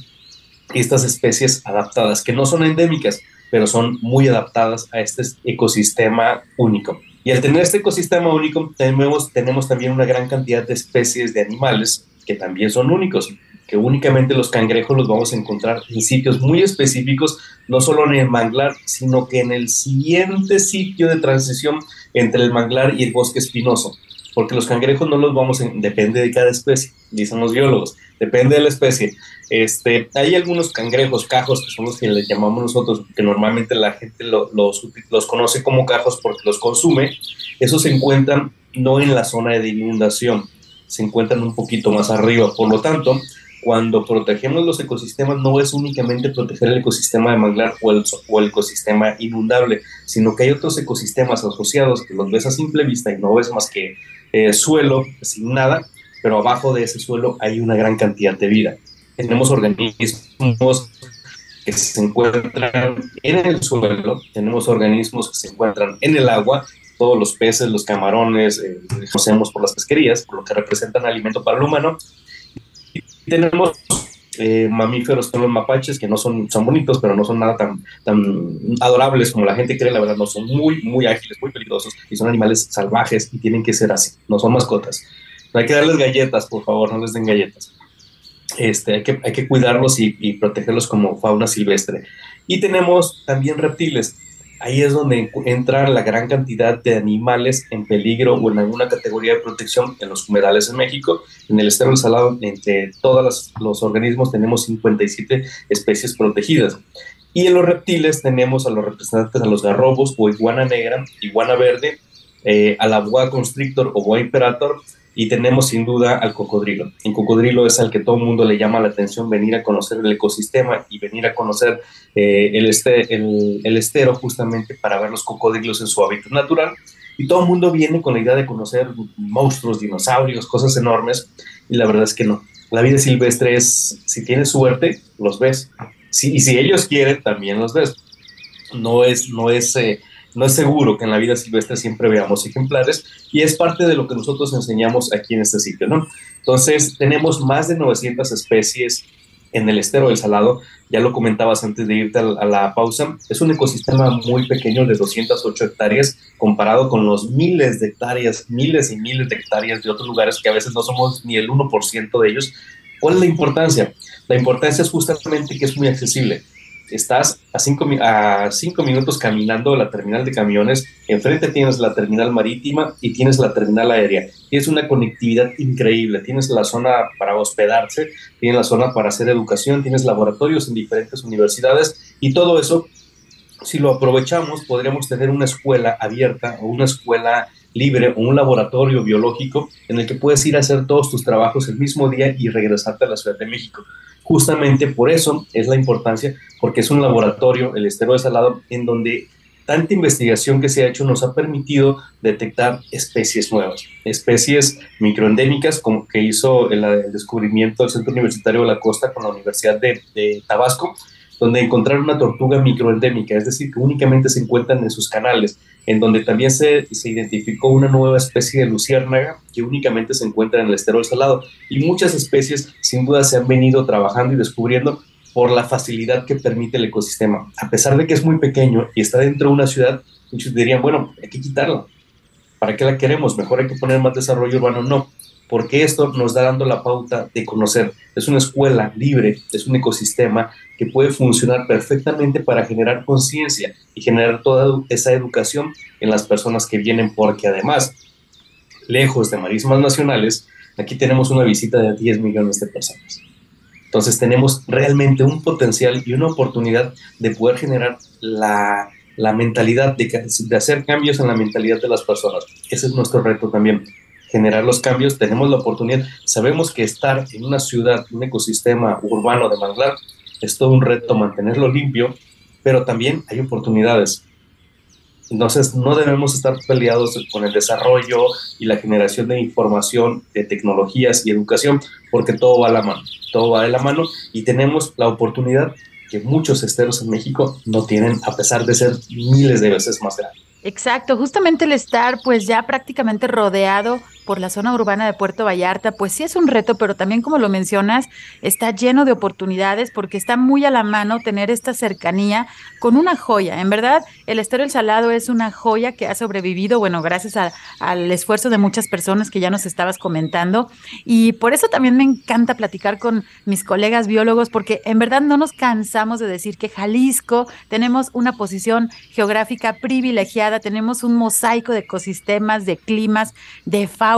estas especies adaptadas, que no son endémicas, pero son muy adaptadas a este ecosistema único. Y al tener este ecosistema único, tenemos, tenemos también una gran cantidad de especies de animales que también son únicos, que únicamente los cangrejos los vamos a encontrar en sitios muy específicos, no solo en el manglar, sino que en el siguiente sitio de transición entre el manglar y el bosque espinoso, porque los cangrejos no los vamos a, depende de cada especie, dicen los biólogos, depende de la especie. Este, hay algunos cangrejos, cajos, que son los que les llamamos nosotros, que normalmente la gente los, los conoce como cajos porque los consume, esos se encuentran no en la zona de inundación, se encuentran un poquito más arriba. Por lo tanto, cuando protegemos los ecosistemas no es únicamente proteger el ecosistema de manglar o el, o el, ecosistema inundable, sino que hay otros ecosistemas asociados que los ves a simple vista y no ves más que eh, suelo sin nada, pero abajo de ese suelo hay una gran cantidad de vida. Tenemos organismos que se encuentran en el suelo, tenemos organismos que se encuentran en el agua, todos los peces, los camarones, eh, conocemos por las pesquerías, por lo que representan alimento para el humano. Y tenemos eh, mamíferos como los mapaches, que no son, son bonitos, pero no son nada tan, tan adorables como la gente cree, la verdad, no son muy, muy ágiles, muy peligrosos, y son animales salvajes y tienen que ser así, no son mascotas. Hay que darles galletas, por favor, no les den galletas. Este, hay, que, hay que cuidarlos y protegerlos como fauna silvestre. Y tenemos también reptiles ahí es donde entra la gran cantidad de animales en peligro o en alguna categoría de protección en los humedales en México. En el estero del Salado, entre todos los organismos, tenemos 57 especies protegidas. Y en los reptiles tenemos a los representantes a los garrobos o iguana negra, iguana verde, eh, a la boa constrictor o boa imperator, y tenemos sin duda al cocodrilo. El cocodrilo es al que todo el mundo le llama la atención venir a conocer el ecosistema y venir a conocer eh, el, este, el, estero justamente para ver los cocodrilos en su hábitat natural. Y todo el mundo viene con la idea de conocer monstruos, dinosaurios, cosas enormes, y la verdad es que no. La vida silvestre es, si tienes suerte, los ves. Y si ellos quieren, también los ves. No es, no es eh, no es seguro que en la vida silvestre siempre veamos ejemplares y es parte de lo que nosotros enseñamos aquí en este sitio, ¿no? Entonces, tenemos más de 900 especies en el estero del Salado, ya lo comentabas antes de irte a la, pausa, es un ecosistema muy pequeño de 208 hectáreas comparado con los miles de hectáreas, miles y miles de hectáreas de otros lugares que a veces no somos ni el 1% de ellos. ¿Cuál es la importancia? La importancia es justamente que es muy accesible estás a cinco, a cinco minutos caminando la terminal de camiones, enfrente tienes la terminal marítima y tienes la terminal aérea. Tienes una conectividad increíble, tienes la zona para hospedarse, tienes la zona para hacer educación, tienes laboratorios en diferentes universidades y todo eso, si lo aprovechamos, podríamos tener una escuela abierta o una escuela libre o un laboratorio biológico en el que puedes ir a hacer todos tus trabajos el mismo día y regresarte a la Ciudad de México. Justamente por eso es la importancia, porque es un laboratorio, el estero de salado, en donde tanta investigación que se ha hecho nos ha permitido detectar especies nuevas, especies microendémicas, como que hizo el, descubrimiento del Centro Universitario de la Costa con la Universidad de, de Tabasco, donde encontraron una tortuga microendémica, es decir, que únicamente se encuentran en sus canales, en donde también se, se, identificó una nueva especie de luciérnaga que únicamente se encuentra en el esterol salado. Y muchas especies sin duda se han venido trabajando y descubriendo por la facilidad que permite el ecosistema. A pesar de que es muy pequeño y está dentro de una ciudad, muchos dirían, bueno, hay que quitarla. ¿Para qué la queremos? Mejor hay que poner más desarrollo urbano. No, porque esto nos da dando la pauta de conocer. Es una escuela libre, es un ecosistema que puede funcionar perfectamente para generar conciencia y generar toda esa educación en las personas que vienen, porque además, lejos de marismas nacionales, aquí tenemos una visita de 10 millones de personas. Entonces tenemos realmente un potencial y una oportunidad de poder generar la, la mentalidad, de, de hacer cambios en la mentalidad de las personas. Ese es nuestro reto también generar los cambios, tenemos la oportunidad. Sabemos que estar en una ciudad, un ecosistema urbano de manglar, es todo un reto mantenerlo limpio, pero también hay oportunidades. Entonces, no debemos estar peleados con el desarrollo y la generación de información, de tecnologías y educación, porque todo va a la mano, todo va de la mano y tenemos la oportunidad que muchos esteros en México no tienen, a pesar de ser miles de veces más grandes. Exacto, justamente el estar pues ya prácticamente rodeado por la zona urbana de Puerto Vallarta, pues sí es un reto, pero también como lo mencionas, está lleno de oportunidades porque está muy a la mano tener esta cercanía con una joya. En verdad, el estero El Salado es una joya que ha sobrevivido, bueno, gracias al esfuerzo de muchas personas que ya nos estabas comentando. Y por eso también me encanta platicar con mis colegas biólogos, porque en verdad no nos cansamos de decir que Jalisco tenemos una posición geográfica privilegiada, tenemos un mosaico de ecosistemas, de climas, de fauna,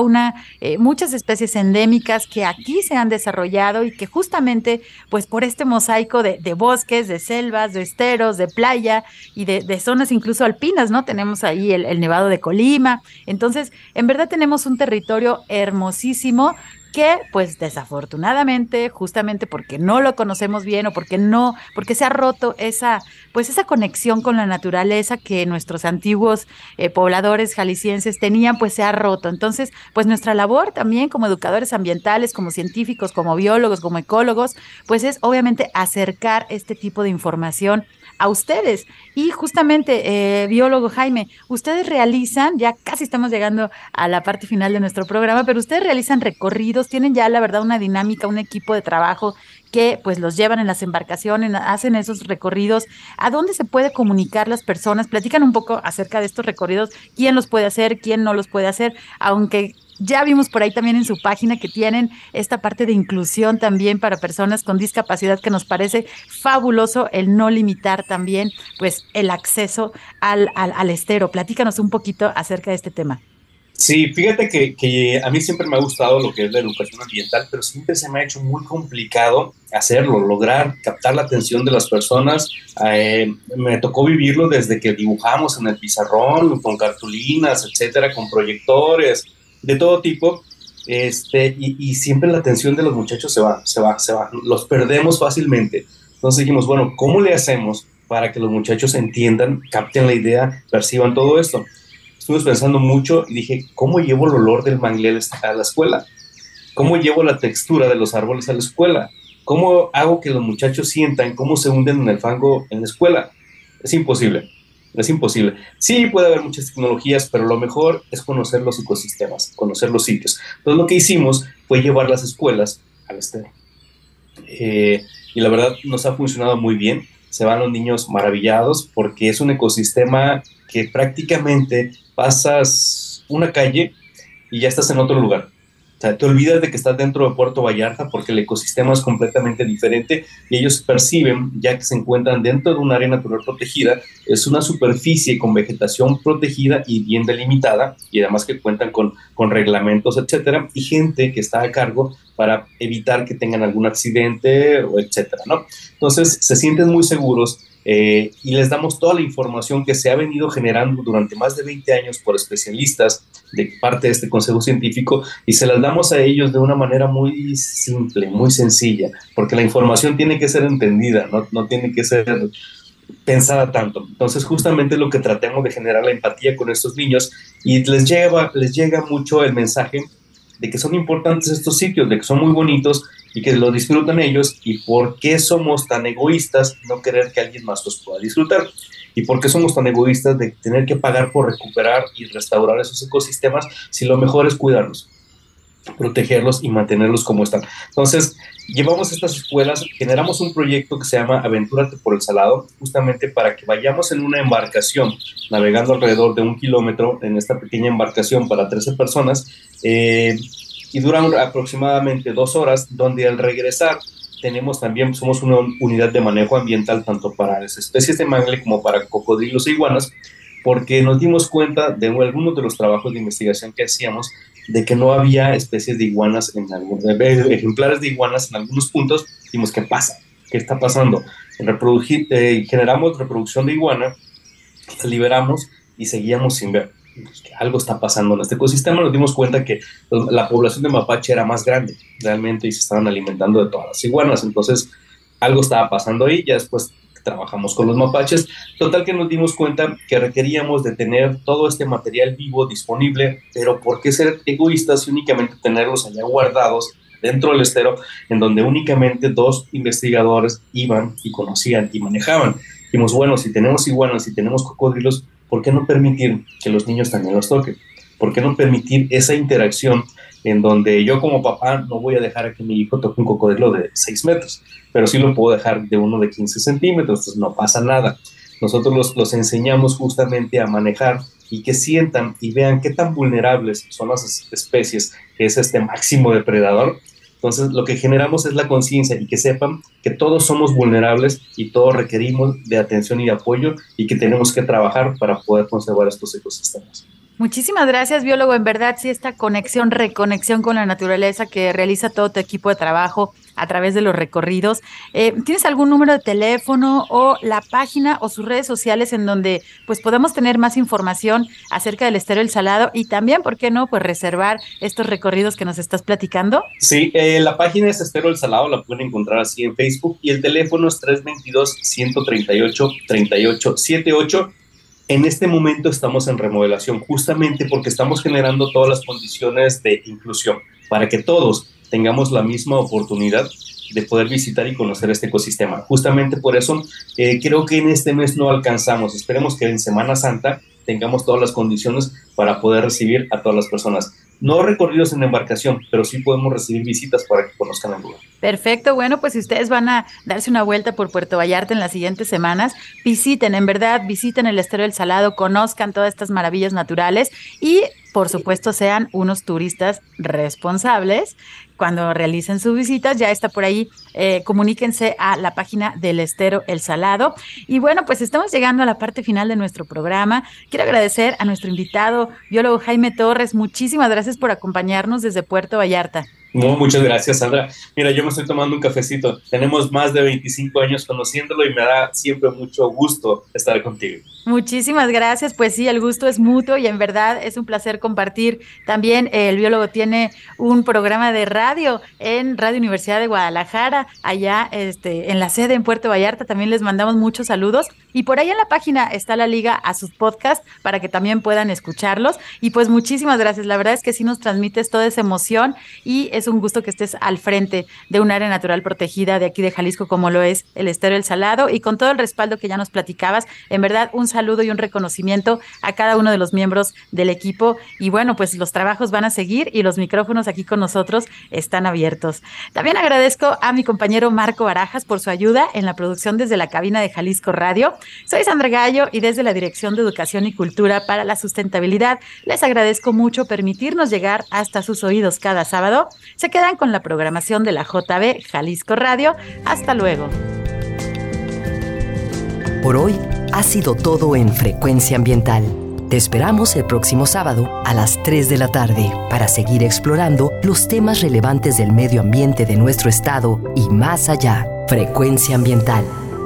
eh, muchas especies endémicas que aquí se han desarrollado y que justamente, pues por este mosaico de, bosques, de selvas, de esteros, de playa y de, zonas incluso alpinas, ¿no? Tenemos ahí el, el Nevado de Colima. Entonces, en verdad tenemos un territorio hermosísimo que pues desafortunadamente, justamente porque no lo conocemos bien o porque no, porque se ha roto esa, pues esa conexión con la naturaleza que nuestros antiguos eh, pobladores jaliscienses tenían, pues se ha roto. Entonces, pues nuestra labor también como educadores ambientales, como científicos, como biólogos, como ecólogos, pues es obviamente acercar este tipo de información a ustedes. Y justamente, eh, biólogo Jaime, ustedes realizan, ya casi estamos llegando a la parte final de nuestro programa, pero ustedes realizan recorridos, tienen ya la verdad una dinámica, un equipo de trabajo que pues los llevan en las embarcaciones, hacen esos recorridos. ¿A dónde se puede comunicar las personas? Platican un poco acerca de estos recorridos, quién los puede hacer, quién no los puede hacer, aunque ya vimos por ahí también en su página que tienen esta parte de inclusión también para personas con discapacidad que nos parece fabuloso el no limitar también pues el acceso al, al, estero. Platícanos un poquito acerca de este tema. Sí, fíjate que, que, a mí siempre me ha gustado lo que es la educación ambiental, pero siempre se me ha hecho muy complicado hacerlo, lograr captar la atención de las personas. Eh, me tocó vivirlo desde que dibujamos en el pizarrón, con cartulinas, etcétera, con proyectores, de todo tipo, este, y, siempre la atención de los muchachos se va, se va, se va, los perdemos fácilmente. Entonces dijimos, bueno, ¿cómo le hacemos para que los muchachos entiendan, capten la idea, perciban todo esto? Estuvimos pensando mucho y dije, ¿cómo llevo el olor del mangle a la escuela? ¿Cómo llevo la textura de los árboles a la escuela? ¿Cómo hago que los muchachos sientan cómo se hunden en el fango en la escuela? Es imposible. Es imposible. Sí, puede haber muchas tecnologías, pero lo mejor es conocer los ecosistemas, conocer los sitios. Entonces lo que hicimos fue llevar las escuelas al estero. Eh, y la verdad nos ha funcionado muy bien. Se van los niños maravillados porque es un ecosistema que prácticamente pasas una calle y ya estás en otro lugar. O sea, te olvidas de que estás dentro de Puerto Vallarta porque el ecosistema es completamente diferente y ellos perciben, ya que se encuentran dentro de un área natural protegida, es una superficie con vegetación protegida y bien delimitada y además que cuentan con, con reglamentos, etcétera, y gente que está a cargo para evitar que tengan algún accidente, o etcétera, ¿no? Entonces se sienten muy seguros eh, y les damos toda la información que se ha venido generando durante más de 20 años por especialistas de parte de este consejo científico y se las damos a ellos de una manera muy simple, muy sencilla, porque la información tiene que ser entendida, no, tiene que ser pensada tanto. Entonces, justamente lo que tratemos de generar la empatía con estos niños y les llega, les llega mucho el mensaje de que son importantes estos sitios, de que son muy bonitos y que lo disfrutan ellos y por qué somos tan egoístas no querer que alguien más los pueda disfrutar y por qué somos tan egoístas de tener que pagar por recuperar y restaurar esos ecosistemas si lo mejor es cuidarlos, protegerlos y mantenerlos como están. Entonces, llevamos estas escuelas, generamos un proyecto que se llama Aventúrate por el Salado, justamente para que vayamos en una embarcación, navegando alrededor de un kilómetro en esta pequeña embarcación para 13 personas, eh, y duran aproximadamente dos horas, donde al regresar tenemos también, somos una unidad de manejo ambiental tanto para las especies de mangle como para cocodrilos e iguanas, porque nos dimos cuenta de algunos de los trabajos de investigación que hacíamos de que no había especies de iguanas en algunos ejemplares de iguanas en algunos puntos. Dijimos, ¿qué pasa? ¿Qué está pasando? Eh, generamos reproducción de iguana, liberamos y seguíamos sin ver. Que algo está pasando en este ecosistema. Nos dimos cuenta que pues, la población de mapache era más grande realmente y se estaban alimentando de todas las iguanas. Entonces, algo estaba pasando ahí. Ya después trabajamos con los mapaches. Total que nos dimos cuenta que requeríamos de tener todo este material vivo disponible, pero ¿por qué ser egoístas y únicamente tenerlos allá guardados dentro del estero, en donde únicamente dos investigadores iban y conocían y manejaban? Dijimos, bueno, si tenemos iguanas, si tenemos cocodrilos, ¿por qué no permitir que los niños también los toquen? ¿por qué no permitir esa interacción en donde yo como papá no voy a dejar que mi hijo toque un cocodrilo de 6 metros, pero sí lo puedo dejar de uno de 15 centímetros, entonces no pasa nada. Nosotros los, los enseñamos justamente a manejar y que sientan y vean qué tan vulnerables son las especies, que es este máximo depredador. Entonces, lo que generamos es la conciencia y que sepan que todos somos vulnerables y todos requerimos de atención y de apoyo y que tenemos que trabajar para poder conservar estos ecosistemas. Muchísimas gracias, biólogo. En verdad, sí, esta conexión, reconexión con la naturaleza que realiza todo tu equipo de trabajo a través de los recorridos. Eh, ¿Tienes algún número de teléfono o la página o sus redes sociales en donde pues podamos tener más información acerca del estero El Salado y también, ¿por qué no? Pues reservar estos recorridos que nos estás platicando. Sí, eh, la página es Estero El Salado, la pueden encontrar así en Facebook y el teléfono es 322-138-3878 en este momento estamos en remodelación justamente porque estamos generando todas las condiciones de inclusión para que todos tengamos la misma oportunidad de poder visitar y conocer este ecosistema. Justamente por eso eh, creo que en este mes no alcanzamos. Esperemos que en Semana Santa tengamos todas las condiciones para poder recibir a todas las personas. No recorridos en embarcación, pero sí podemos recibir visitas para que conozcan el lugar. Perfecto, bueno, pues si ustedes van a darse una vuelta por Puerto Vallarta en las siguientes semanas, visiten, en verdad, visiten el Estero del Salado, conozcan todas estas maravillas naturales y por supuesto, sean unos turistas responsables. Cuando realicen sus visitas, ya está por ahí, eh, comuníquense a la página del Estero El Salado. Y bueno, pues estamos llegando a la parte final de nuestro programa. Quiero agradecer a nuestro invitado, biólogo Jaime Torres. Muchísimas gracias por acompañarnos desde Puerto Vallarta muchas gracias, Sandra. Mira, yo me estoy tomando un cafecito. Tenemos más de 25 años conociéndolo y me da siempre mucho gusto estar contigo. Muchísimas gracias. Pues sí, el gusto es mutuo y en verdad es un placer compartir. También el biólogo tiene un programa de radio en Radio Universidad de Guadalajara, allá este, en la sede en Puerto Vallarta. También les mandamos muchos saludos. Y por ahí en la página está la liga a sus podcasts para que también puedan escucharlos. Y pues muchísimas gracias. La verdad es que sí nos transmites toda esa emoción y es un gusto que estés al frente de un área natural protegida de aquí de Jalisco como lo es el Estero El Salado y con todo el respaldo que ya nos platicabas. En verdad, un saludo y un reconocimiento a cada uno de los miembros del equipo. Y bueno, pues los trabajos van a seguir y los micrófonos aquí con nosotros están abiertos. También agradezco a mi compañero Marco Barajas por su ayuda en la producción desde la cabina de Jalisco Radio. Soy Sandra Gallo y desde la Dirección de Educación y Cultura para la Sustentabilidad les agradezco mucho permitirnos llegar hasta sus oídos cada sábado se quedan con la programación de la JB Jalisco Radio. Hasta luego. Por hoy ha sido todo en Frecuencia Ambiental. Te esperamos el próximo sábado a las 3 de la tarde para seguir explorando los temas relevantes del medio ambiente de nuestro estado y más allá. Frecuencia Ambiental,